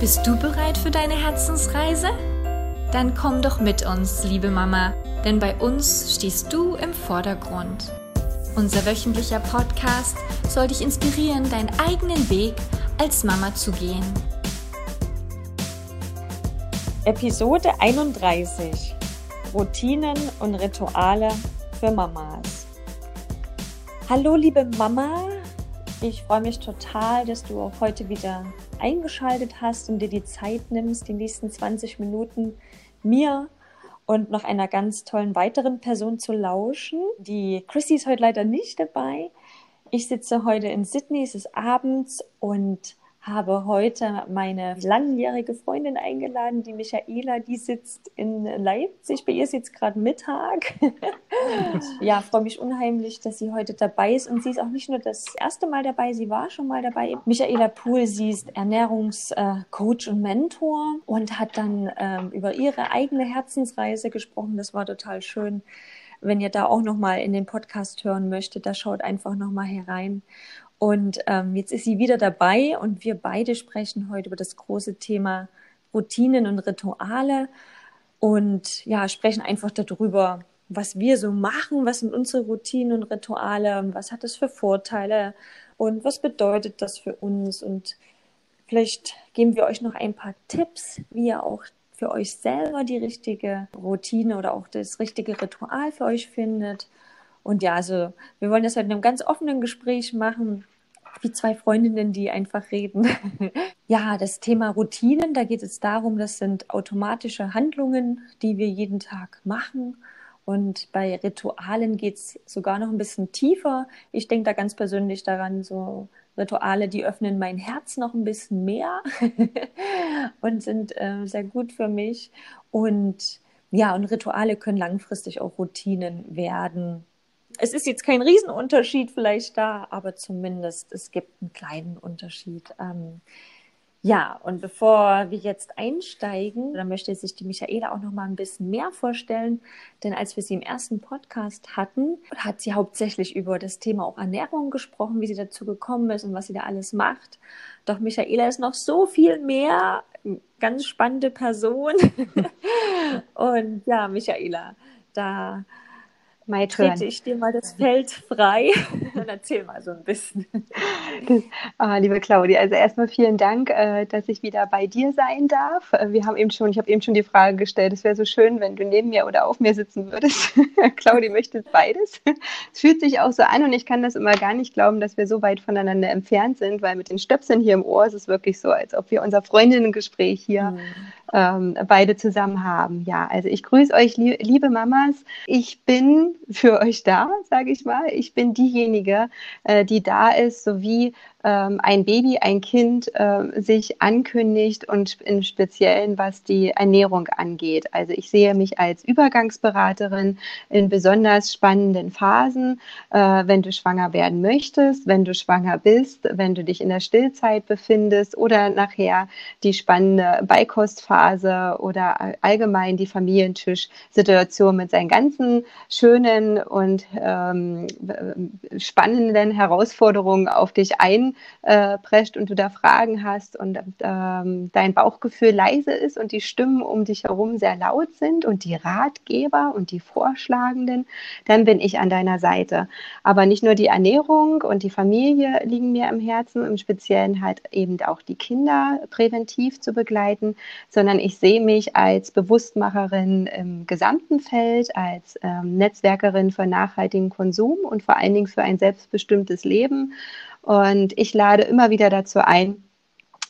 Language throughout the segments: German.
Bist du bereit für deine Herzensreise? Dann komm doch mit uns, liebe Mama, denn bei uns stehst du im Vordergrund. Unser wöchentlicher Podcast soll dich inspirieren, deinen eigenen Weg als Mama zu gehen. Episode 31 Routinen und Rituale für Mamas. Hallo liebe Mama, ich freue mich total, dass du auch heute wieder eingeschaltet hast und dir die Zeit nimmst, die nächsten 20 Minuten mir und noch einer ganz tollen weiteren Person zu lauschen. Die Chrissy ist heute leider nicht dabei. Ich sitze heute in Sydney, es ist abends und habe heute meine langjährige Freundin eingeladen, die Michaela, die sitzt in Leipzig. Bei ihr ist jetzt gerade Mittag. ja, freue mich unheimlich, dass sie heute dabei ist. Und sie ist auch nicht nur das erste Mal dabei, sie war schon mal dabei. Michaela Pohl, sie ist Ernährungscoach und Mentor und hat dann ähm, über ihre eigene Herzensreise gesprochen. Das war total schön. Wenn ihr da auch noch mal in den Podcast hören möchtet, da schaut einfach noch mal herein. Und ähm, jetzt ist sie wieder dabei und wir beide sprechen heute über das große Thema Routinen und Rituale und ja, sprechen einfach darüber, was wir so machen, was sind unsere Routinen und Rituale, was hat das für Vorteile und was bedeutet das für uns und vielleicht geben wir euch noch ein paar Tipps, wie ihr auch für euch selber die richtige Routine oder auch das richtige Ritual für euch findet. Und ja, also wir wollen das halt in einem ganz offenen Gespräch machen, wie zwei Freundinnen, die einfach reden. ja, das Thema Routinen, da geht es darum, das sind automatische Handlungen, die wir jeden Tag machen. Und bei Ritualen geht es sogar noch ein bisschen tiefer. Ich denke da ganz persönlich daran, so Rituale, die öffnen mein Herz noch ein bisschen mehr und sind äh, sehr gut für mich. Und ja, und Rituale können langfristig auch Routinen werden es ist jetzt kein Riesenunterschied vielleicht da, aber zumindest es gibt einen kleinen Unterschied. Ähm, ja, und bevor wir jetzt einsteigen, dann möchte sich die Michaela auch noch mal ein bisschen mehr vorstellen, denn als wir sie im ersten Podcast hatten, hat sie hauptsächlich über das Thema auch Ernährung gesprochen, wie sie dazu gekommen ist und was sie da alles macht. Doch Michaela ist noch so viel mehr, ganz spannende Person. und ja, Michaela, da My Trete ich dir mal das Feld frei und erzähl mal so ein bisschen. Ah, liebe Claudia, also erstmal vielen Dank, äh, dass ich wieder bei dir sein darf. Äh, wir haben eben schon, ich habe eben schon die Frage gestellt, es wäre so schön, wenn du neben mir oder auf mir sitzen würdest. Claudia möchte beides. Es fühlt sich auch so an und ich kann das immer gar nicht glauben, dass wir so weit voneinander entfernt sind, weil mit den Stöpseln hier im Ohr ist es wirklich so, als ob wir unser Freundinnengespräch hier mhm ähm, beide zusammen haben. Ja, also ich grüße euch, li liebe Mamas. Ich bin für euch da, sage ich mal. Ich bin diejenige, äh, die da ist, sowie ein Baby, ein Kind äh, sich ankündigt und im Speziellen, was die Ernährung angeht. Also ich sehe mich als Übergangsberaterin in besonders spannenden Phasen, äh, wenn du schwanger werden möchtest, wenn du schwanger bist, wenn du dich in der Stillzeit befindest oder nachher die spannende Beikostphase oder allgemein die Familientischsituation mit seinen ganzen schönen und ähm, spannenden Herausforderungen auf dich ein reinprescht und du da Fragen hast und ähm, dein Bauchgefühl leise ist und die Stimmen um dich herum sehr laut sind und die Ratgeber und die Vorschlagenden, dann bin ich an deiner Seite. Aber nicht nur die Ernährung und die Familie liegen mir im Herzen, im Speziellen halt eben auch die Kinder präventiv zu begleiten, sondern ich sehe mich als Bewusstmacherin im gesamten Feld, als ähm, Netzwerkerin für nachhaltigen Konsum und vor allen Dingen für ein selbstbestimmtes Leben und ich lade immer wieder dazu ein,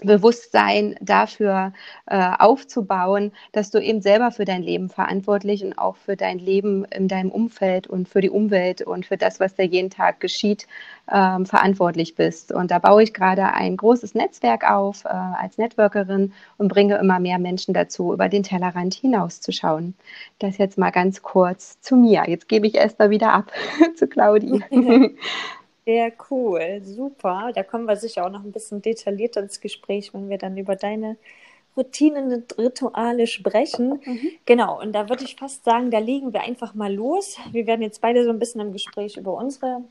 Bewusstsein dafür äh, aufzubauen, dass du eben selber für dein Leben verantwortlich und auch für dein Leben in deinem Umfeld und für die Umwelt und für das, was da jeden Tag geschieht, ähm, verantwortlich bist. Und da baue ich gerade ein großes Netzwerk auf äh, als Networkerin und bringe immer mehr Menschen dazu, über den Tellerrand hinauszuschauen. Das jetzt mal ganz kurz zu mir. Jetzt gebe ich erst mal wieder ab zu Claudi. Sehr cool, super. Da kommen wir sicher auch noch ein bisschen detaillierter ins Gespräch, wenn wir dann über deine Routinen und Rituale sprechen. Mhm. Genau, und da würde ich fast sagen, da legen wir einfach mal los. Wir werden jetzt beide so ein bisschen im Gespräch über unsere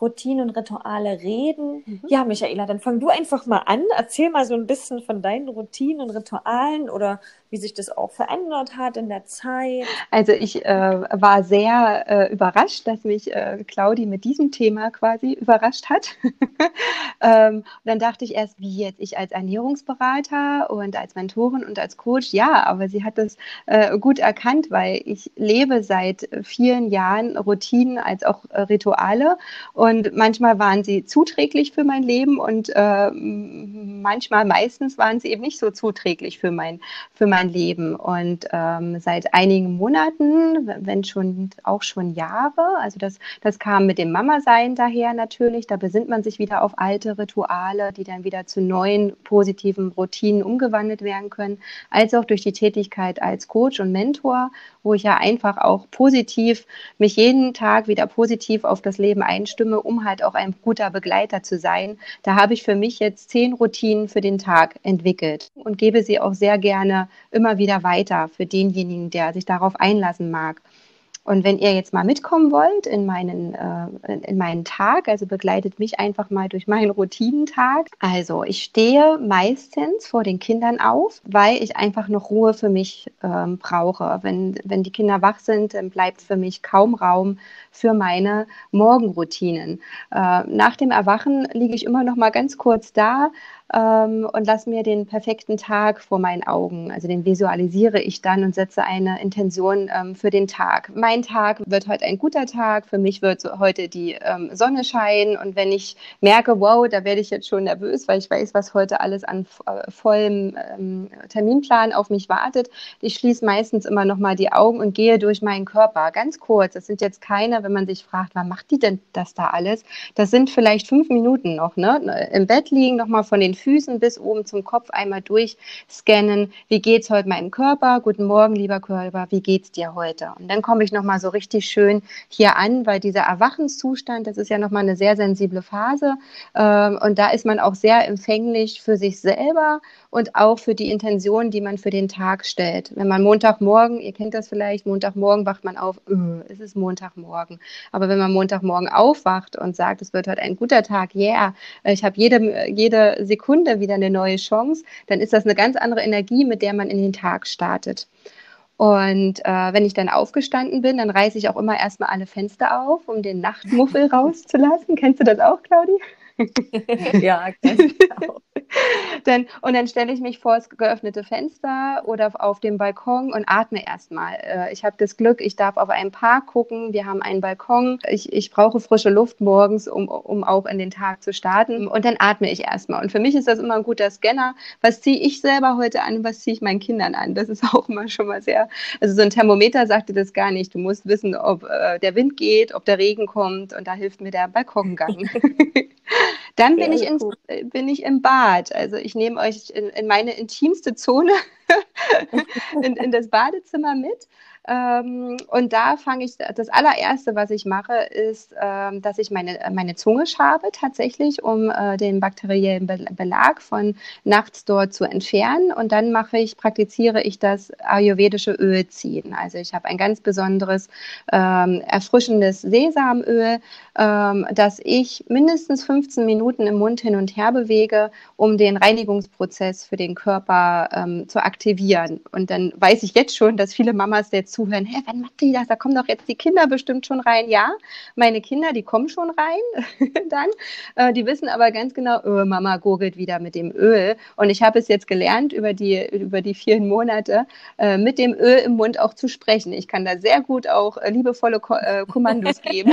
Routinen und Rituale reden. Mhm. Ja, Michaela, dann fang du einfach mal an. Erzähl mal so ein bisschen von deinen Routinen und Ritualen oder wie sich das auch verändert hat in der Zeit. Also ich äh, war sehr äh, überrascht, dass mich äh, Claudi mit diesem Thema quasi überrascht hat. ähm, dann dachte ich erst, wie jetzt ich als Ernährungsberater und als Mentorin und als Coach, ja, aber sie hat das äh, gut erkannt, weil ich lebe seit vielen Jahren Routinen als auch äh, Rituale und manchmal waren sie zuträglich für mein Leben und äh, manchmal, meistens waren sie eben nicht so zuträglich für mein, für mein Leben. Und ähm, seit einigen Monaten, wenn schon auch schon Jahre, also das, das kam mit dem Mama-Sein daher natürlich, da besinnt man sich wieder auf alte Rituale, die dann wieder zu neuen positiven Routinen umgewandelt werden können, als auch durch die Tätigkeit als Coach und Mentor, wo ich ja einfach auch positiv mich jeden Tag wieder positiv auf das Leben einstimme Stimme, um halt auch ein guter Begleiter zu sein. Da habe ich für mich jetzt zehn Routinen für den Tag entwickelt und gebe sie auch sehr gerne immer wieder weiter für denjenigen, der sich darauf einlassen mag. Und wenn ihr jetzt mal mitkommen wollt in meinen, äh, in meinen Tag, also begleitet mich einfach mal durch meinen Routinentag. Also ich stehe meistens vor den Kindern auf, weil ich einfach noch Ruhe für mich ähm, brauche. Wenn, wenn die Kinder wach sind, dann bleibt für mich kaum Raum für meine Morgenroutinen. Äh, nach dem Erwachen liege ich immer noch mal ganz kurz da, ähm, und lasse mir den perfekten Tag vor meinen Augen. Also den visualisiere ich dann und setze eine Intention ähm, für den Tag. Mein Tag wird heute ein guter Tag. Für mich wird heute die ähm, Sonne scheinen. Und wenn ich merke, wow, da werde ich jetzt schon nervös, weil ich weiß, was heute alles an äh, vollem ähm, Terminplan auf mich wartet, ich schließe meistens immer noch mal die Augen und gehe durch meinen Körper. Ganz kurz. Das sind jetzt keine, wenn man sich fragt, wann macht die denn das da alles? Das sind vielleicht fünf Minuten noch. Ne? Im Bett liegen, noch mal von den Füßen bis oben zum Kopf einmal durchscannen. Wie geht's heute meinem Körper? Guten Morgen, lieber Körper. Wie geht's dir heute? Und dann komme ich nochmal so richtig schön hier an, weil dieser Erwachenszustand, das ist ja nochmal eine sehr sensible Phase. Ähm, und da ist man auch sehr empfänglich für sich selber und auch für die Intention, die man für den Tag stellt. Wenn man Montagmorgen, ihr kennt das vielleicht, Montagmorgen wacht man auf, öh, es ist Montagmorgen. Aber wenn man Montagmorgen aufwacht und sagt, es wird heute ein guter Tag, yeah, ich habe jede, jede Sekunde wieder eine neue Chance, dann ist das eine ganz andere Energie, mit der man in den Tag startet. Und äh, wenn ich dann aufgestanden bin, dann reiße ich auch immer erstmal alle Fenster auf, um den Nachtmuffel rauszulassen. Kennst du das auch, Claudi? ja, genau. dann, und dann stelle ich mich vor das geöffnete Fenster oder auf dem Balkon und atme erstmal. Äh, ich habe das Glück, ich darf auf einen Park gucken. Wir haben einen Balkon. Ich, ich brauche frische Luft morgens, um, um auch in den Tag zu starten. Und dann atme ich erstmal. Und für mich ist das immer ein guter Scanner. Was ziehe ich selber heute an? Was ziehe ich meinen Kindern an? Das ist auch immer schon mal sehr. Also so ein Thermometer sagte das gar nicht. Du musst wissen, ob äh, der Wind geht, ob der Regen kommt. Und da hilft mir der Balkongang. Dann bin ich, ins, äh, bin ich im Bad. Also ich nehme euch in, in meine intimste Zone in, in das Badezimmer mit ähm, und da fange ich, das allererste, was ich mache, ist, ähm, dass ich meine, meine Zunge schabe tatsächlich, um äh, den bakteriellen Belag von nachts dort zu entfernen. Und dann mache ich, praktiziere ich das ayurvedische Ölziehen. Also ich habe ein ganz besonderes ähm, erfrischendes Sesamöl, ähm, das ich mindestens 15 Minuten im Mund hin und her bewege, um den Reinigungsprozess für den Körper ähm, zu aktivieren. Und dann weiß ich jetzt schon, dass viele Mamas jetzt zuhören, hä, wann macht die das? Da kommen doch jetzt die Kinder bestimmt schon rein. Ja, meine Kinder, die kommen schon rein dann. Äh, die wissen aber ganz genau, oh, Mama gurgelt wieder mit dem Öl. Und ich habe es jetzt gelernt, über die, über die vielen Monate äh, mit dem Öl im Mund auch zu sprechen. Ich kann da sehr gut auch äh, liebevolle Ko äh, Kommandos geben.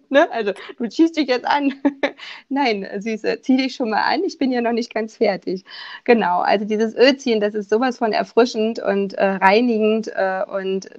ne? Also du ziehst dich jetzt an. Nein, Süße, zieh dich schon mal an. Ich bin ja noch nicht ganz fertig. Genau, also dieses Ölziehen, das ist sowas von erfrischend und äh, reinigend äh, und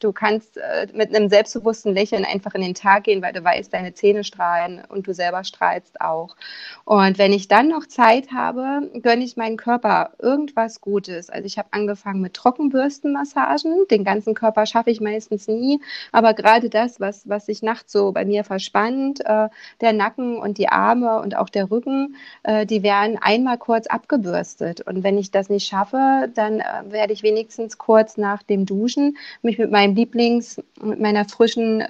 du kannst äh, mit einem selbstbewussten Lächeln einfach in den Tag gehen, weil du weißt, deine Zähne strahlen und du selber strahlst auch. Und wenn ich dann noch Zeit habe, gönne ich meinen Körper irgendwas Gutes. Also ich habe angefangen mit Trockenbürstenmassagen. Den ganzen Körper schaffe ich meistens nie, aber gerade das, was, was sich nachts so bei mir verspannt, äh, der Nacken und die Arme und auch der Rücken, äh, die werden einmal kurz abgebürstet. Und wenn ich das nicht schaffe, dann äh, werde ich wenigstens kurz nach dem Duschen mich mit meinem Lieblings, mit meiner frischen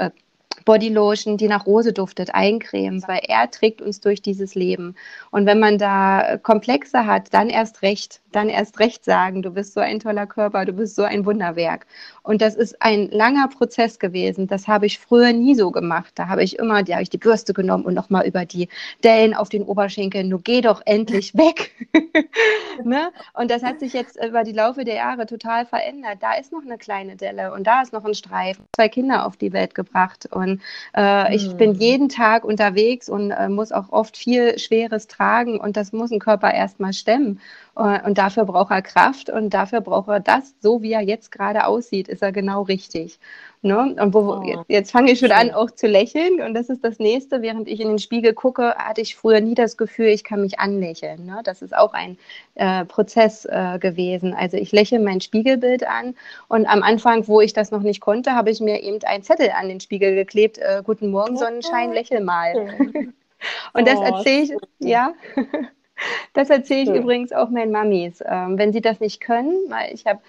Bodylotion, die nach Rose duftet, eincremen, weil er trägt uns durch dieses Leben. Und wenn man da Komplexe hat, dann erst recht, dann erst recht sagen, du bist so ein toller Körper, du bist so ein Wunderwerk. Und das ist ein langer Prozess gewesen. Das habe ich früher nie so gemacht. Da habe ich immer, da habe ich die Bürste genommen und nochmal über die Dellen auf den Oberschenkeln, du geh doch endlich weg. ne? Und das hat sich jetzt über die Laufe der Jahre total verändert. Da ist noch eine kleine Delle und da ist noch ein Streifen. Zwei Kinder auf die Welt gebracht und äh, ich mhm. bin jeden Tag unterwegs und äh, muss auch oft viel Schweres tragen und das muss ein Körper erstmal stemmen. Äh, und dafür braucht er Kraft und dafür braucht er das, so wie er jetzt gerade aussieht, ist er genau richtig. Ne? Und wo, oh. jetzt, jetzt fange ich schon an, auch zu lächeln. Und das ist das Nächste. Während ich in den Spiegel gucke, hatte ich früher nie das Gefühl, ich kann mich anlächeln. Ne? Das ist auch ein äh, Prozess äh, gewesen. Also ich lächle mein Spiegelbild an. Und am Anfang, wo ich das noch nicht konnte, habe ich mir eben einen Zettel an den Spiegel geklebt. Äh, Guten Morgen, Sonnenschein, lächel mal. und das oh, erzähle ich, ja. Das erzähle ich ja. übrigens auch meinen Mamis. Ähm, wenn sie das nicht können, weil ich habe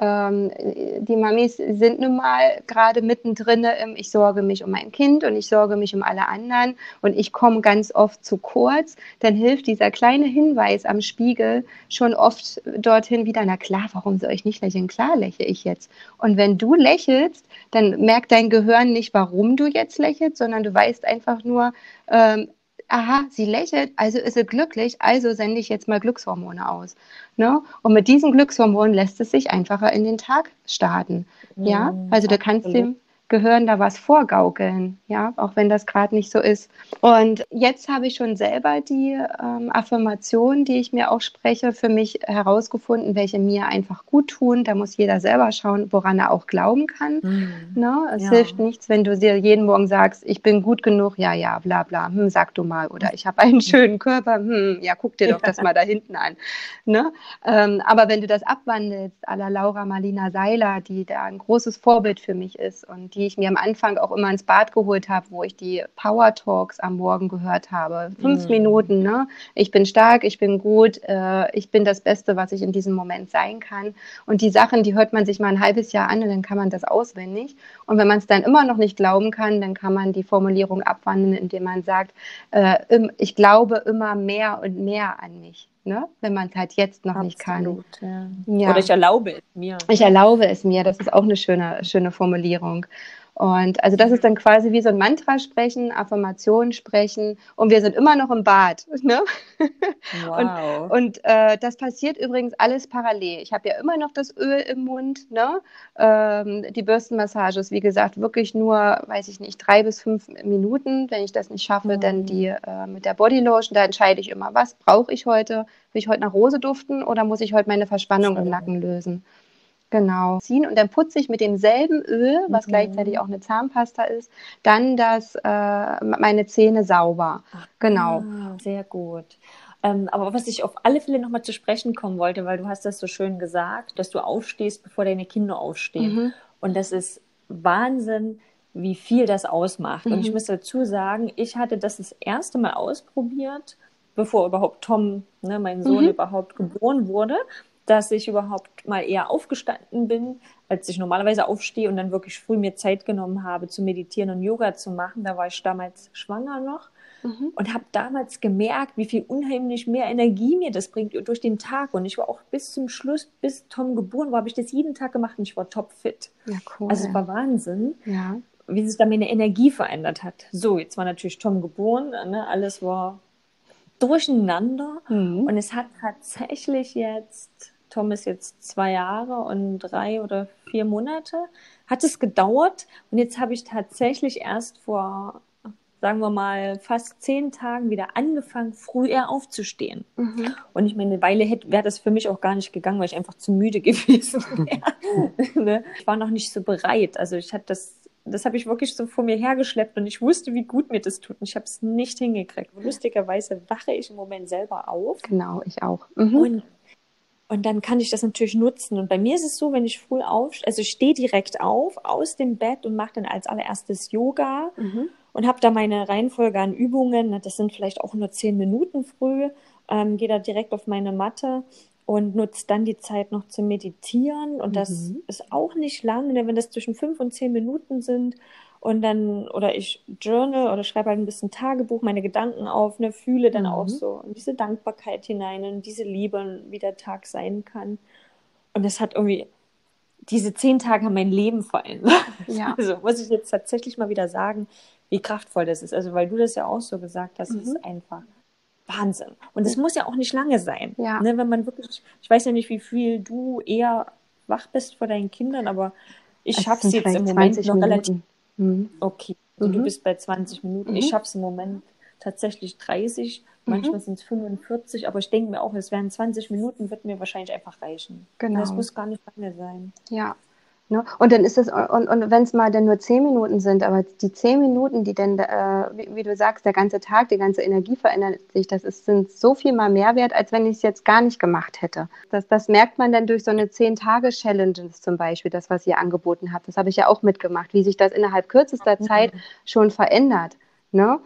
ähm, die Mamis sind nun mal gerade mittendrin im Ich sorge mich um mein Kind und ich sorge mich um alle anderen und ich komme ganz oft zu kurz, dann hilft dieser kleine Hinweis am Spiegel schon oft dorthin wieder, na klar, warum soll ich nicht lächeln? Klar lächle ich jetzt. Und wenn du lächelst, dann merkt dein Gehirn nicht, warum du jetzt lächelst, sondern du weißt einfach nur, ähm, aha, sie lächelt, also ist sie glücklich, also sende ich jetzt mal Glückshormone aus. Ne? Und mit diesen Glückshormonen lässt es sich einfacher in den Tag starten. Ja, mhm, also du kannst dem Gehirn da was vorgaukeln, ja, auch wenn das gerade nicht so ist. Und jetzt habe ich schon selber die ähm, Affirmationen, die ich mir auch spreche, für mich herausgefunden, welche mir einfach gut tun. Da muss jeder selber schauen, woran er auch glauben kann. Mhm. Ne? Es ja. hilft nichts, wenn du dir jeden Morgen sagst, ich bin gut genug, ja, ja, bla, bla, hm, sag du mal. Oder ich habe einen schönen Körper, hm, ja, guck dir doch das mal da hinten an. Ne? Ähm, aber wenn du das abwandelst, à la Laura Marlina Seiler, die da ein großes Vorbild für mich ist und die die ich mir am Anfang auch immer ins Bad geholt habe, wo ich die Power Talks am Morgen gehört habe. Fünf mhm. Minuten, ne? Ich bin stark, ich bin gut, äh, ich bin das Beste, was ich in diesem Moment sein kann. Und die Sachen, die hört man sich mal ein halbes Jahr an und dann kann man das auswendig. Und wenn man es dann immer noch nicht glauben kann, dann kann man die Formulierung abwandeln, indem man sagt, äh, ich glaube immer mehr und mehr an mich ne? wenn man es halt jetzt noch Absolut, nicht kann. Ja. Ja. Oder ich erlaube es mir. Ich erlaube es mir, das ist auch eine schöne, schöne Formulierung. Und also das ist dann quasi wie so ein Mantra sprechen, Affirmationen sprechen und wir sind immer noch im Bad. Ne? Wow. Und, und äh, das passiert übrigens alles parallel. Ich habe ja immer noch das Öl im Mund. Ne? Ähm, die Bürstenmassage ist wie gesagt wirklich nur, weiß ich nicht, drei bis fünf Minuten. Wenn ich das nicht schaffe, mhm. dann die äh, mit der Bodylotion. Da entscheide ich immer, was brauche ich heute? Will ich heute nach Rose duften oder muss ich heute meine Verspannung im Nacken lösen? Genau. Ziehen und dann putze ich mit demselben Öl, was mhm. gleichzeitig auch eine Zahnpasta ist, dann das, äh, meine Zähne sauber. Ach, genau. Ah, sehr gut. Ähm, aber was ich auf alle Fälle nochmal zu sprechen kommen wollte, weil du hast das so schön gesagt, dass du aufstehst, bevor deine Kinder aufstehen. Mhm. Und das ist Wahnsinn, wie viel das ausmacht. Mhm. Und ich mhm. muss dazu sagen, ich hatte das das erste Mal ausprobiert, bevor überhaupt Tom, ne, mein Sohn, mhm. überhaupt geboren wurde dass ich überhaupt mal eher aufgestanden bin, als ich normalerweise aufstehe und dann wirklich früh mir Zeit genommen habe, zu meditieren und Yoga zu machen. Da war ich damals schwanger noch mhm. und habe damals gemerkt, wie viel unheimlich mehr Energie mir das bringt durch den Tag. Und ich war auch bis zum Schluss, bis Tom geboren war, habe ich das jeden Tag gemacht und ich war topfit. Ja, cool. Also es war Wahnsinn. Ja. Wie sich da meine Energie verändert hat. So, jetzt war natürlich Tom geboren, ne? alles war durcheinander. Mhm. Und es hat tatsächlich jetzt Tom ist jetzt zwei Jahre und drei oder vier Monate. Hat es gedauert und jetzt habe ich tatsächlich erst vor, sagen wir mal, fast zehn Tagen wieder angefangen, früher aufzustehen. Mhm. Und ich meine, eine Weile wäre das für mich auch gar nicht gegangen, weil ich einfach zu müde gewesen wäre. Ne? ich war noch nicht so bereit. Also ich hatte das das habe ich wirklich so vor mir hergeschleppt und ich wusste, wie gut mir das tut. Und ich habe es nicht hingekriegt. Lustigerweise wache ich im Moment selber auf. Genau, ich auch. Mhm. Und und dann kann ich das natürlich nutzen. Und bei mir ist es so, wenn ich früh auf, also ich stehe direkt auf aus dem Bett und mache dann als allererstes Yoga mhm. und habe da meine Reihenfolge an Übungen. Das sind vielleicht auch nur zehn Minuten früh. Ähm, Gehe da direkt auf meine Matte und nutze dann die Zeit noch zu meditieren. Und das Mhm. ist auch nicht lang, wenn das zwischen fünf und zehn Minuten sind und dann, oder ich journal oder schreibe halt ein bisschen Tagebuch, meine Gedanken auf, ne, fühle dann auch Mhm. so in diese Dankbarkeit hinein, in diese Liebe, wie der Tag sein kann. Und das hat irgendwie, diese zehn Tage haben mein Leben verändert. Ja. Also muss ich jetzt tatsächlich mal wieder sagen, wie kraftvoll das ist. Also weil du das ja auch so gesagt hast, Mhm. ist einfach Wahnsinn. Und es muss ja auch nicht lange sein. Ja. Ne, wenn man wirklich, ich weiß ja nicht, wie viel du eher wach bist vor deinen Kindern, aber ich schaffe es jetzt im Moment 20 noch relativ. Mhm. okay. Also du Mhm. bist bei 20 Minuten. Mhm. Ich schaffe es im Moment tatsächlich 30, manchmal sind es 45, aber ich denke mir auch, es wären 20 Minuten, wird mir wahrscheinlich einfach reichen. Genau. Das muss gar nicht lange sein. Ja. Ne? Und dann ist es, und, und wenn es mal dann nur zehn Minuten sind, aber die zehn Minuten, die dann, äh, wie, wie du sagst, der ganze Tag, die ganze Energie verändert sich, das ist, sind so viel mal mehr wert, als wenn ich es jetzt gar nicht gemacht hätte. Das, das merkt man dann durch so eine Zehn-Tage-Challenge zum Beispiel, das, was ihr angeboten habt. Das habe ich ja auch mitgemacht, wie sich das innerhalb kürzester Zeit schon verändert. Ne?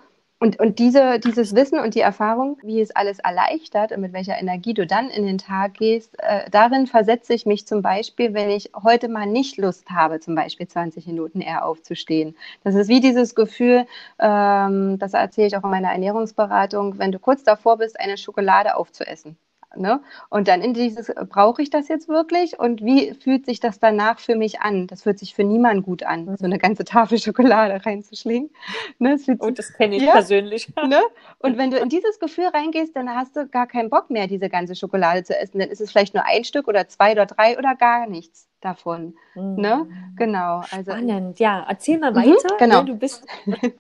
Und, und diese, dieses Wissen und die Erfahrung, wie es alles erleichtert und mit welcher Energie du dann in den Tag gehst, äh, darin versetze ich mich zum Beispiel, wenn ich heute mal nicht Lust habe, zum Beispiel 20 Minuten eher aufzustehen. Das ist wie dieses Gefühl, ähm, das erzähle ich auch in meiner Ernährungsberatung, wenn du kurz davor bist, eine Schokolade aufzuessen. Ne? Und dann in dieses, brauche ich das jetzt wirklich? Und wie fühlt sich das danach für mich an? Das fühlt sich für niemanden gut an, so eine ganze Tafel Schokolade reinzuschlingen. Ne? Fühlt Und das kenne ich Ja. persönlich. Ne? Und wenn du in dieses Gefühl reingehst, dann hast du gar keinen Bock mehr, diese ganze Schokolade zu essen. Dann ist es vielleicht nur ein Stück oder zwei oder drei oder gar nichts davon. Ne? Genau. Also, Spannend, ja. Erzähl mal Mhm, weiter. genau. Ne, Du bist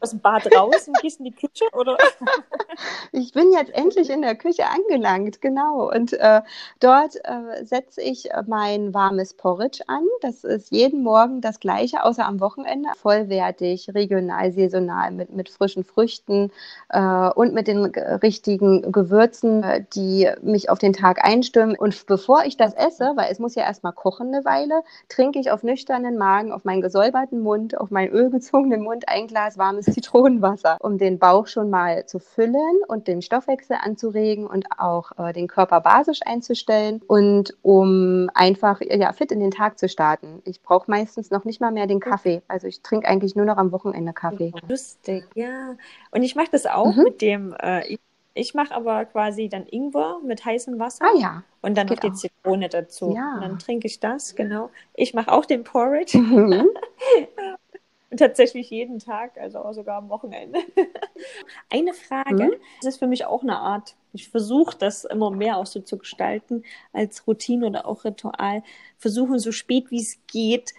aus dem Bad raus und gehst in die Küche, oder? Ich bin jetzt endlich in der Küche angelangt, genau. Und äh, dort äh, setze ich äh, mein warmes Porridge an. Das ist jeden Morgen das gleiche, außer am Wochenende. Vollwertig, regional, saisonal, mit, mit frischen Früchten äh, und mit den richtigen Gewürzen, äh, die mich auf den Tag einstimmen. Und bevor ich das esse, weil es muss ja erstmal kochen eine Weile, trinke ich auf nüchternen Magen, auf meinen gesäuberten Mund, auf meinen ölgezogenen Mund ein Glas warmes Zitronenwasser, um den Bauch schon mal zu füllen und den Stoffwechsel anzuregen und auch äh, den Körper basisch einzustellen und um einfach ja, fit in den Tag zu starten. Ich brauche meistens noch nicht mal mehr den Kaffee. Also ich trinke eigentlich nur noch am Wochenende Kaffee. Lustig, ja. Und ich mache das auch Mhm. mit dem, äh, ich, ich mache aber quasi dann Ingwer mit heißem Wasser Ah ja. und dann noch geht die auch. Zitrone dazu. Ja. Und dann trinke ich das, genau. Ich mache auch den Porridge Mhm. und tatsächlich jeden Tag, also auch sogar am Wochenende. Eine Frage, Mhm. das ist für mich auch eine Art, ich versuche das immer mehr auch so zu gestalten als Routine oder auch Ritual, versuchen so spät wie es geht,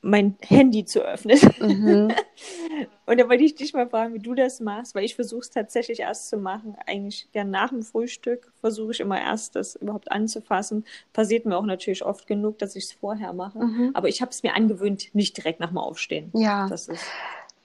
mein Handy zu öffnen. Mhm. Und da wollte ich dich mal fragen, wie du das machst, weil ich versuche es tatsächlich erst zu machen. Eigentlich ja nach dem Frühstück versuche ich immer erst das überhaupt anzufassen. Passiert mir auch natürlich oft genug, dass ich es vorher mache. Mhm. Aber ich habe es mir angewöhnt, nicht direkt nach dem Aufstehen. Ja. Das ist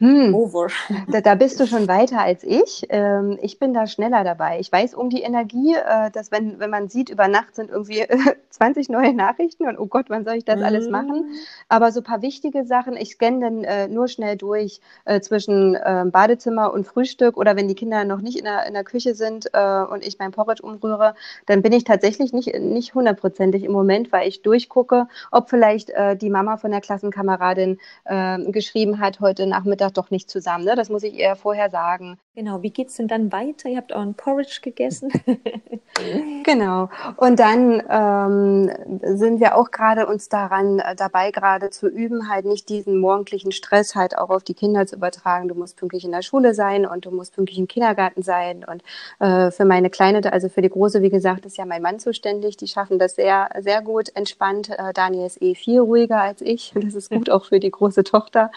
Hm. over. Da, da bist du schon weiter als ich. Ähm, ich bin da schneller dabei. Ich weiß um die Energie, äh, dass wenn, wenn man sieht, über Nacht sind irgendwie äh, 20 neue Nachrichten und oh Gott, wann soll ich das alles machen? Aber so ein paar wichtige Sachen, ich scanne dann äh, nur schnell durch äh, zwischen äh, Badezimmer und Frühstück oder wenn die Kinder noch nicht in der, in der Küche sind äh, und ich mein Porridge umrühre, dann bin ich tatsächlich nicht, nicht hundertprozentig im Moment, weil ich durchgucke, ob vielleicht äh, die Mama von der Klassenkameradin äh, geschrieben hat, heute Nachmittag doch nicht zusammen. Ne? Das muss ich ihr vorher sagen. Genau, wie geht's denn dann weiter? Ihr habt auch ein Porridge gegessen. Genau. Und dann ähm, sind wir auch gerade uns daran äh, dabei, gerade zu üben, halt nicht diesen morgendlichen Stress halt auch auf die Kinder zu übertragen. Du musst pünktlich in der Schule sein und du musst pünktlich im Kindergarten sein. Und äh, für meine Kleine, also für die Große, wie gesagt, ist ja mein Mann zuständig. Die schaffen das sehr, sehr gut entspannt. Äh, Daniel ist eh viel ruhiger als ich. Das ist gut auch für die große Tochter.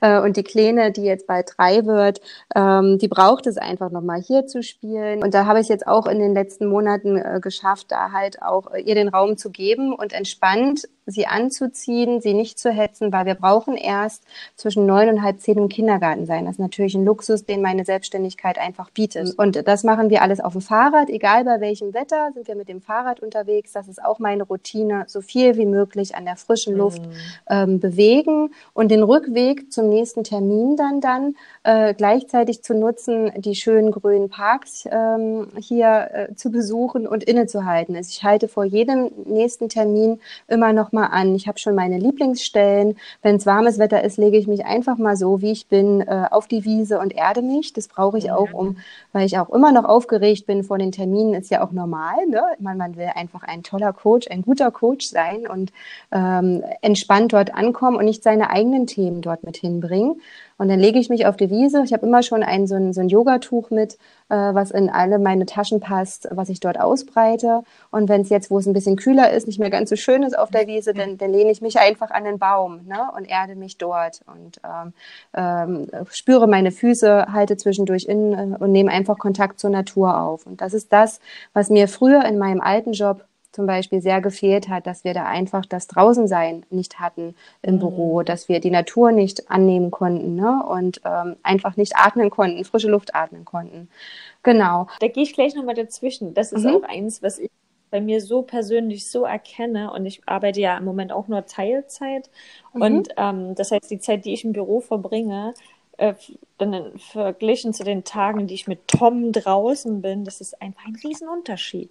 Äh, und die Kleine, die jetzt bald drei wird, ähm, die braucht es einfach nochmal hier zu spielen. Und da habe ich es jetzt auch in den letzten Monaten äh, geschafft, da halt auch äh, ihr den Raum zu geben und entspannt sie anzuziehen, sie nicht zu hetzen, weil wir brauchen erst zwischen neun und halb zehn im Kindergarten sein. Das ist natürlich ein Luxus, den meine Selbstständigkeit einfach bietet. Und das machen wir alles auf dem Fahrrad, egal bei welchem Wetter, sind wir mit dem Fahrrad unterwegs. Das ist auch meine Routine, so viel wie möglich an der frischen Luft ähm, bewegen und den Rückweg zum nächsten Termin Termin dann dann äh, gleichzeitig zu nutzen, die schönen grünen Parks ähm, hier äh, zu besuchen und innezuhalten. Also ich halte vor jedem nächsten Termin immer noch mal an. Ich habe schon meine Lieblingsstellen. Wenn es warmes Wetter ist, lege ich mich einfach mal so, wie ich bin, äh, auf die Wiese und erde mich. Das brauche ich auch, um, weil ich auch immer noch aufgeregt bin vor den Terminen. Ist ja auch normal. Ne? Man, man will einfach ein toller Coach, ein guter Coach sein und ähm, entspannt dort ankommen und nicht seine eigenen Themen dort mit hinbringen. Und dann lege ich mich auf die Wiese. Ich habe immer schon ein so ein, so ein Yogatuch mit, äh, was in alle meine Taschen passt, was ich dort ausbreite. Und wenn es jetzt, wo es ein bisschen kühler ist, nicht mehr ganz so schön ist auf der Wiese, dann, dann lehne ich mich einfach an den Baum ne, und erde mich dort und ähm, ähm, spüre meine Füße, halte zwischendurch in äh, und nehme einfach Kontakt zur Natur auf. Und das ist das, was mir früher in meinem alten Job zum Beispiel sehr gefehlt hat, dass wir da einfach das Draußensein nicht hatten im mhm. Büro, dass wir die Natur nicht annehmen konnten ne? und ähm, einfach nicht atmen konnten, frische Luft atmen konnten. Genau. Da gehe ich gleich nochmal dazwischen. Das ist mhm. auch eins, was ich bei mir so persönlich so erkenne und ich arbeite ja im Moment auch nur Teilzeit mhm. und ähm, das heißt die Zeit, die ich im Büro verbringe, äh, dann verglichen zu den Tagen, die ich mit Tom draußen bin, das ist einfach ein Riesenunterschied.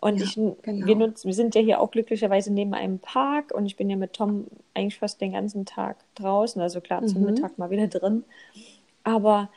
Und ja, ich, genau. wir, nutzen, wir sind ja hier auch glücklicherweise neben einem Park und ich bin ja mit Tom eigentlich fast den ganzen Tag draußen, also klar zum mhm. Mittag mal wieder drin. Aber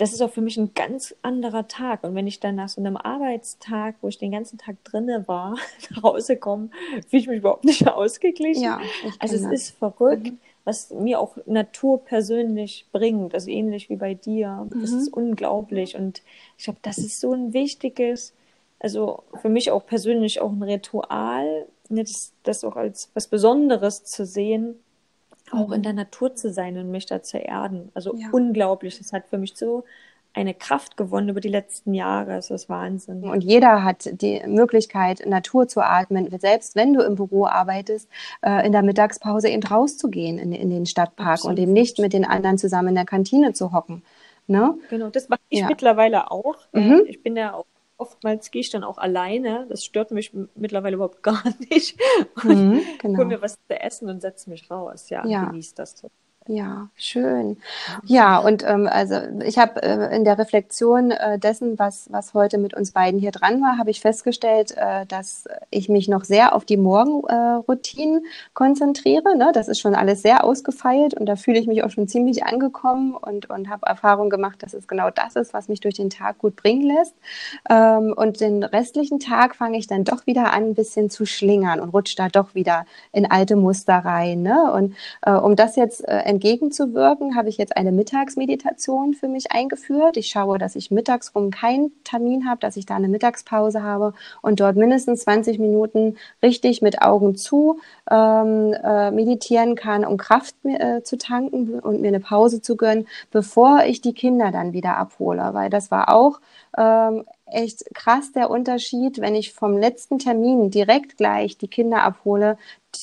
das ist auch für mich ein ganz anderer Tag. Und wenn ich dann nach so einem Arbeitstag, wo ich den ganzen Tag drinne war, nach Hause komme, fühle ich mich überhaupt nicht ausgeglichen. Ja, also es das. ist verrückt, mhm. was mir auch Natur persönlich bringt. Also ähnlich wie bei dir. Das mhm. ist unglaublich. Und ich glaube, das ist so ein wichtiges also für mich auch persönlich auch ein Ritual, ne, das, das auch als was Besonderes zu sehen, auch in der Natur zu sein und mich da zu erden. Also ja. unglaublich. Das hat für mich so eine Kraft gewonnen über die letzten Jahre. Das ist Wahnsinn. Und jeder hat die Möglichkeit, Natur zu atmen. Selbst wenn du im Büro arbeitest, äh, in der Mittagspause eben rauszugehen in, in den Stadtpark Absolut. und eben nicht mit den anderen zusammen in der Kantine zu hocken. Ne? Genau, das mache ich ja. mittlerweile auch. Mhm. Ich bin ja auch oftmals gehe ich dann auch alleine. Das stört mich mittlerweile überhaupt gar nicht. Mhm, genau. Hol mir was zu essen und setze mich raus. Ja, ja. genieße das so. Ja, schön. Ja, und ähm, also ich habe äh, in der Reflexion äh, dessen, was, was heute mit uns beiden hier dran war, habe ich festgestellt, äh, dass ich mich noch sehr auf die Morgenroutinen konzentriere. Ne? Das ist schon alles sehr ausgefeilt und da fühle ich mich auch schon ziemlich angekommen und, und habe Erfahrung gemacht, dass es genau das ist, was mich durch den Tag gut bringen lässt. Ähm, und den restlichen Tag fange ich dann doch wieder an, ein bisschen zu schlingern und rutsche da doch wieder in alte Muster rein. Ne? Und äh, um das jetzt äh, entgegenzuwirken, habe ich jetzt eine Mittagsmeditation für mich eingeführt. Ich schaue, dass ich mittags rum keinen Termin habe, dass ich da eine Mittagspause habe und dort mindestens 20 Minuten richtig mit Augen zu ähm, äh, meditieren kann, um Kraft äh, zu tanken und mir eine Pause zu gönnen, bevor ich die Kinder dann wieder abhole. Weil das war auch ähm, echt krass der Unterschied, wenn ich vom letzten Termin direkt gleich die Kinder abhole.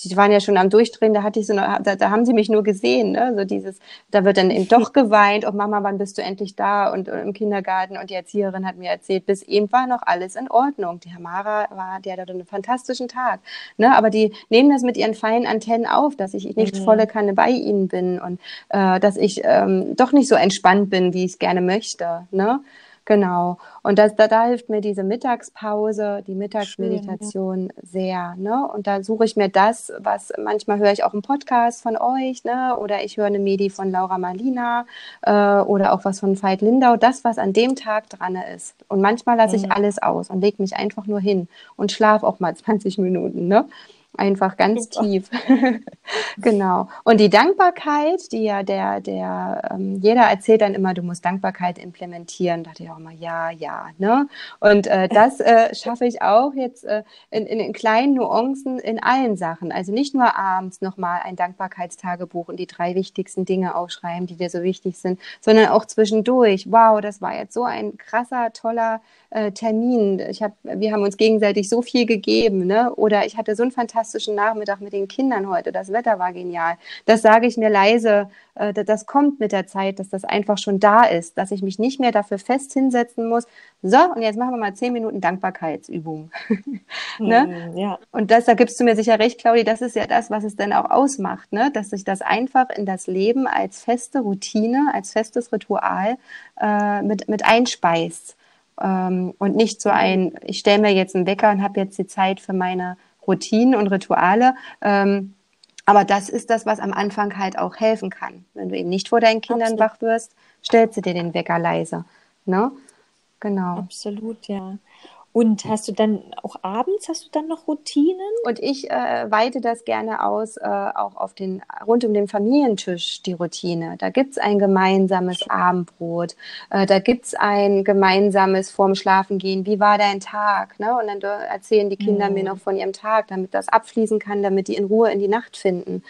Die waren ja schon am Durchdrehen, da hatte ich so eine, da, da haben sie mich nur gesehen, ne? So dieses, da wird dann eben doch geweint, oh Mama, wann bist du endlich da? Und, und, im Kindergarten und die Erzieherin hat mir erzählt, bis eben war noch alles in Ordnung. Die Hamara war, die hatte einen fantastischen Tag. Ne? Aber die nehmen das mit ihren feinen Antennen auf, dass ich nicht mhm. volle Kanne bei ihnen bin und äh, dass ich ähm, doch nicht so entspannt bin, wie ich es gerne möchte. Ne? Genau. Und das, da, da hilft mir diese Mittagspause, die Mittagsmeditation Schön, ja. sehr. Ne? Und da suche ich mir das, was manchmal höre ich auch einen Podcast von euch, ne? oder ich höre eine Medi von Laura Marlina äh, oder auch was von Veit Lindau, das, was an dem Tag dran ist. Und manchmal lasse ich mhm. alles aus und lege mich einfach nur hin und schlafe auch mal 20 Minuten. Ne? Einfach ganz Super. tief. genau. Und die Dankbarkeit, die ja der, der, ähm, jeder erzählt dann immer, du musst Dankbarkeit implementieren. Da dachte ich auch immer, ja, ja, ne? Und äh, das äh, schaffe ich auch jetzt äh, in, in, in kleinen Nuancen in allen Sachen. Also nicht nur abends nochmal ein Dankbarkeitstagebuch und die drei wichtigsten Dinge aufschreiben, die dir so wichtig sind, sondern auch zwischendurch. Wow, das war jetzt so ein krasser, toller äh, Termin. Ich hab, wir haben uns gegenseitig so viel gegeben, ne? Oder ich hatte so ein fantastisches fantastischen Nachmittag mit den Kindern heute, das Wetter war genial. Das sage ich mir leise, äh, das kommt mit der Zeit, dass das einfach schon da ist, dass ich mich nicht mehr dafür fest hinsetzen muss. So, und jetzt machen wir mal zehn Minuten Dankbarkeitsübung. ne? Hm, ja. Und das, da gibst du mir sicher recht, Claudi, das ist ja das, was es dann auch ausmacht, ne? dass sich das einfach in das Leben als feste Routine, als festes Ritual äh, mit, mit einspeist. Ähm, und nicht so ein, ich stelle mir jetzt einen Wecker und habe jetzt die Zeit für meine Routinen und Rituale. Ähm, aber das ist das, was am Anfang halt auch helfen kann. Wenn du eben nicht vor deinen Kindern Absolut. wach wirst, stellst du dir den Wecker leise. Ne? Genau. Absolut, ja. Und hast du dann auch abends, hast du dann noch Routinen? Und ich äh, weite das gerne aus, äh, auch auf den, rund um den Familientisch, die Routine. Da gibt's ein gemeinsames Abendbrot, äh, da gibt's ein gemeinsames vorm Schlafengehen, wie war dein Tag? Ne? Und dann erzählen die Kinder mhm. mir noch von ihrem Tag, damit das abfließen kann, damit die in Ruhe in die Nacht finden.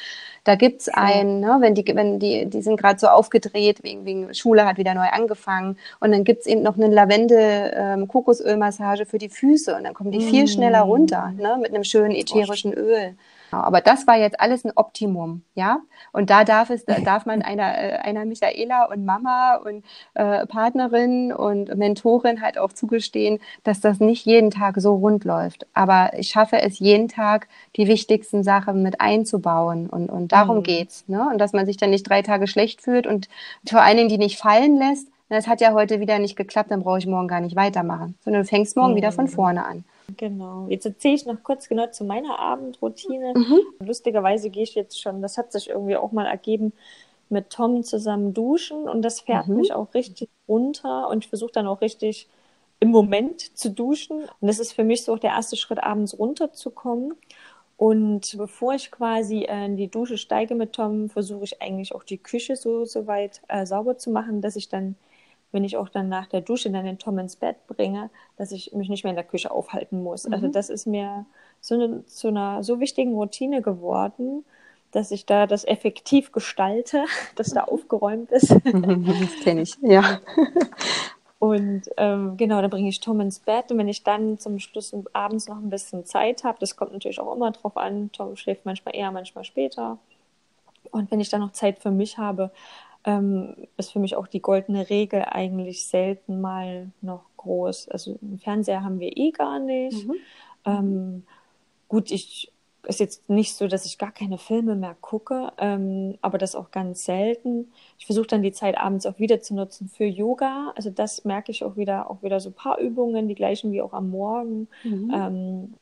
Da gibt's ja. einen, ne, wenn die, wenn die, die sind gerade so aufgedreht, wegen, wegen Schule hat wieder neu angefangen. Und dann gibt's eben noch eine Lavendel-Kokosölmassage ähm, für die Füße. Und dann kommen die viel schneller mm. runter, ne, mit einem schönen ätherischen Öl. Aber das war jetzt alles ein Optimum, ja. Und da darf es, da darf man einer, äh, einer Michaela und Mama und äh, Partnerin und Mentorin halt auch zugestehen, dass das nicht jeden Tag so rund läuft. Aber ich schaffe es jeden Tag, die wichtigsten Sachen mit einzubauen. Und, und darum mhm. geht's, ne? Und dass man sich dann nicht drei Tage schlecht fühlt und vor allen Dingen die nicht fallen lässt. Das hat ja heute wieder nicht geklappt, dann brauche ich morgen gar nicht weitermachen, sondern du fängst morgen mhm. wieder von vorne an. Genau. Jetzt erzähle ich noch kurz genau zu meiner Abendroutine. Mhm. Lustigerweise gehe ich jetzt schon, das hat sich irgendwie auch mal ergeben, mit Tom zusammen duschen und das fährt mhm. mich auch richtig runter und ich versuche dann auch richtig im Moment zu duschen. Und das ist für mich so auch der erste Schritt, abends runterzukommen. Und bevor ich quasi in die Dusche steige mit Tom, versuche ich eigentlich auch die Küche so, so weit äh, sauber zu machen, dass ich dann wenn ich auch dann nach der Dusche dann den Tom ins Bett bringe, dass ich mich nicht mehr in der Küche aufhalten muss. Also mhm. Also das ist mir so eine, zu einer so wichtigen Routine geworden, dass ich da das effektiv gestalte, dass da aufgeräumt ist. Das kenne ich, ja. Und ähm, genau, dann bringe ich Tom ins Bett und wenn ich dann zum Schluss abends noch ein bisschen Zeit habe, das kommt natürlich auch immer drauf an, Tom schläft manchmal eher, manchmal später. Und wenn ich dann noch Zeit für mich habe, ähm, ist für mich auch die goldene Regel eigentlich selten mal noch groß. Also einen Fernseher haben wir eh gar nicht. Mhm. Ähm, gut, ich ist jetzt nicht so, dass ich gar keine Filme mehr gucke, ähm, aber das auch ganz selten. Ich versuche dann die Zeit abends auch wieder zu nutzen für Yoga. Also das merke ich auch wieder, auch wieder so ein paar Übungen, die gleichen wie auch am Morgen. Mhm. Ähm,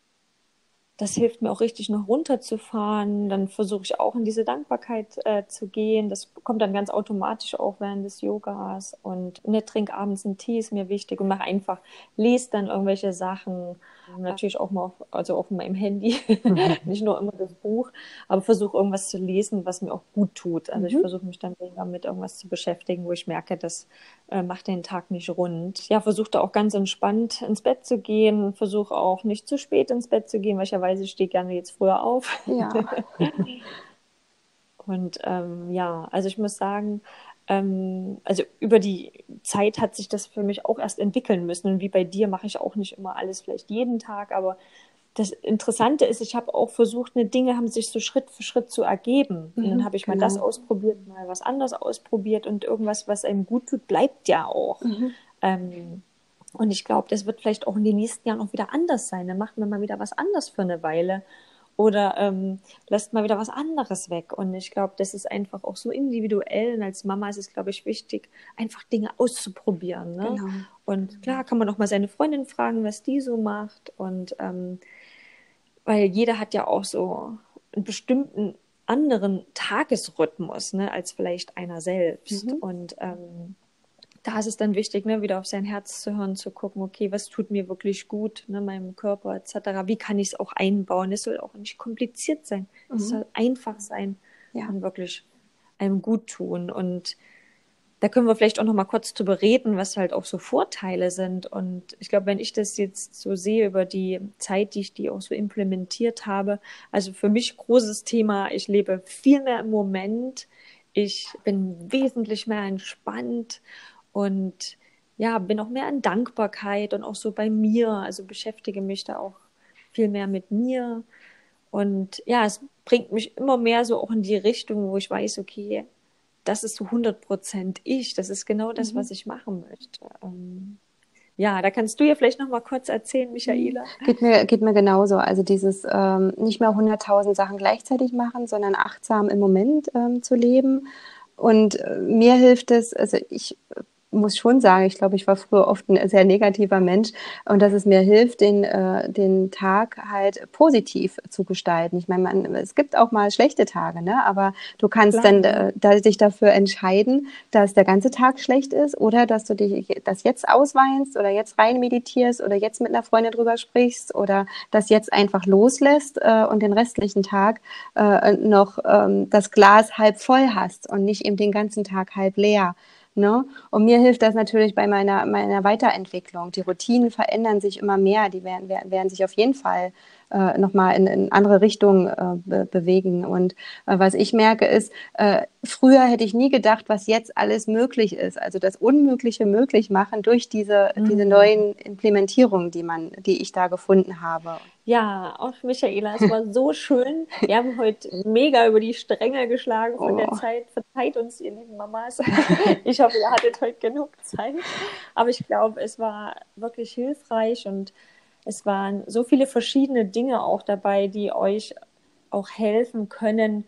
das hilft mir auch richtig noch runterzufahren. Dann versuche ich auch in diese Dankbarkeit äh, zu gehen. Das kommt dann ganz automatisch auch während des Yogas. Und ne, trink abends einen Tee ist mir wichtig und mach einfach, lese dann irgendwelche Sachen. Natürlich auch mal auf, also auf meinem Handy, mhm. nicht nur immer das Buch, aber versuche irgendwas zu lesen, was mir auch gut tut. Also mhm. ich versuche mich dann damit irgendwas zu beschäftigen, wo ich merke, das äh, macht den Tag nicht rund. Ja, versuche da auch ganz entspannt ins Bett zu gehen. Versuche auch nicht zu spät ins Bett zu gehen, weil ich ja weiß, ich stehe gerne jetzt früher auf. Ja. Und ähm, ja, also ich muss sagen, ähm, also über die Zeit hat sich das für mich auch erst entwickeln müssen. Und wie bei dir mache ich auch nicht immer alles vielleicht jeden Tag, aber das Interessante ist, ich habe auch versucht, eine Dinge haben sich so Schritt für Schritt zu ergeben. Mhm, und dann mhm, habe ich genau. mal das ausprobiert, mal was anderes ausprobiert und irgendwas, was einem gut tut, bleibt ja auch. Mhm. Ähm, und ich glaube, das wird vielleicht auch in den nächsten Jahren auch wieder anders sein. Dann macht man mal wieder was anderes für eine Weile oder ähm, lässt mal wieder was anderes weg. Und ich glaube, das ist einfach auch so individuell. Und als Mama ist es, glaube ich, wichtig, einfach Dinge auszuprobieren. Ne? Genau. Und klar kann man auch mal seine Freundin fragen, was die so macht. Und ähm, weil jeder hat ja auch so einen bestimmten anderen Tagesrhythmus, ne, als vielleicht einer selbst. Mhm. Und ähm, da ist es dann wichtig, ne, wieder auf sein Herz zu hören, zu gucken, okay, was tut mir wirklich gut, ne, meinem Körper etc. Wie kann ich es auch einbauen? Es soll auch nicht kompliziert sein. Mhm. Es soll einfach sein ja. und wirklich einem gut tun. Und da können wir vielleicht auch noch mal kurz drüber reden, was halt auch so Vorteile sind. Und ich glaube, wenn ich das jetzt so sehe über die Zeit, die ich die auch so implementiert habe, also für mich großes Thema, ich lebe viel mehr im Moment, ich bin wesentlich mehr entspannt und ja, bin auch mehr in Dankbarkeit und auch so bei mir, also beschäftige mich da auch viel mehr mit mir Und ja, es bringt mich immer mehr so auch in die Richtung, wo ich weiß, okay, das ist so 100 Prozent ich. Das ist genau das, mhm. was ich machen möchte. Ähm, ja, da kannst du ja vielleicht noch mal kurz erzählen, Michaela. Geht mir, geht mir genauso. Also dieses ähm, nicht mehr 100.000 Sachen gleichzeitig machen, sondern achtsam im Moment ähm, zu leben. Und äh, mir hilft es, also ich muss schon sagen, ich glaube, ich war früher oft ein sehr negativer Mensch und dass es mir hilft, den, äh, den Tag halt positiv zu gestalten. Ich meine, man, es gibt auch mal schlechte Tage, ne? aber du kannst Klar. dann äh, da, dich dafür entscheiden, dass der ganze Tag schlecht ist oder dass du dich das jetzt ausweinst oder jetzt rein meditierst oder jetzt mit einer Freundin drüber sprichst oder das jetzt einfach loslässt äh, und den restlichen Tag äh, noch ähm, das Glas halb voll hast und nicht eben den ganzen Tag halb leer. Ne? Und mir hilft das natürlich bei meiner, meiner Weiterentwicklung. Die Routinen verändern sich immer mehr, die werden, werden, sich auf jeden Fall äh, nochmal in, in andere Richtungen äh, be bewegen. Und äh, was ich merke ist, äh, früher hätte ich nie gedacht, was jetzt alles möglich ist. Also das Unmögliche möglich machen durch diese, mhm. diese neuen Implementierungen, die man, die ich da gefunden habe. Ja, auch Michaela, es war so schön. Wir haben heute mega über die Stränge geschlagen von oh. der Zeit. Verzeiht uns, ihr lieben Mamas. Ich hoffe, ihr hattet heute genug Zeit. Aber ich glaube, es war wirklich hilfreich und es waren so viele verschiedene Dinge auch dabei, die euch auch helfen können,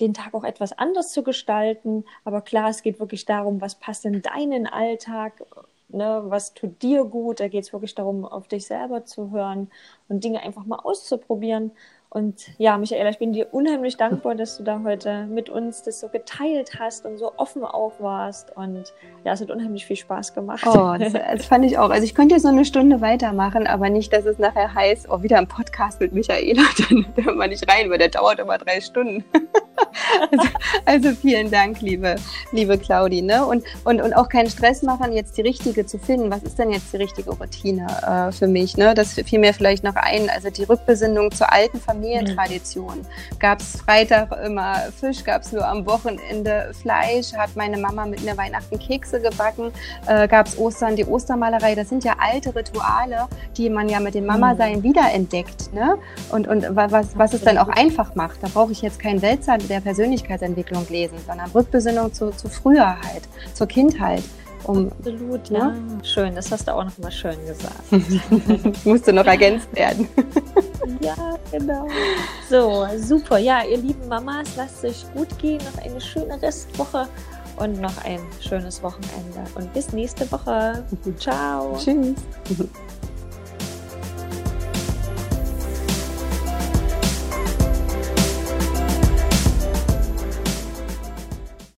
den Tag auch etwas anders zu gestalten. Aber klar, es geht wirklich darum, was passt in deinen Alltag, ne, was tut dir gut. Da geht es wirklich darum, auf dich selber zu hören und Dinge einfach mal auszuprobieren. Und ja, Michaela, ich bin dir unheimlich dankbar, dass du da heute mit uns das so geteilt hast und so offen auch warst. Und ja, es hat unheimlich viel Spaß gemacht. Oh, das, das fand ich auch. Also ich könnte jetzt noch eine Stunde weitermachen, aber nicht, dass es nachher heißt, oh, wieder ein Podcast mit Michaela, dann hört man nicht rein, weil der dauert immer drei Stunden. also, also, vielen Dank, liebe, liebe Claudi. Ne? Und, und, und auch keinen Stress machen, jetzt die richtige zu finden. Was ist denn jetzt die richtige Routine äh, für mich? Ne? Das fiel mir vielleicht noch ein. Also die Rückbesinnung zur alten Familie Familientradition. Gab es Freitag immer Fisch, gab es nur am Wochenende Fleisch, hat meine Mama mit mir Weihnachten Kekse gebacken, äh, gab es Ostern die Ostermalerei. Das sind ja alte Rituale, die man ja mit dem Mama-Sein mhm. wiederentdeckt. Ne? Und, und was, was es dann auch einfach macht. Da brauche ich jetzt kein Weltsand der Persönlichkeitsentwicklung lesen, sondern Rückbesinnung zu, zu früher halt, zur Kindheit. Um, Absolut, ja. ja. Schön, das hast du auch noch mal schön gesagt. Musste noch ergänzt werden. ja, genau. So, super. Ja, ihr lieben Mamas, lasst es euch gut gehen. Noch eine schöne Restwoche und noch ein schönes Wochenende. Und bis nächste Woche. Ciao. Tschüss.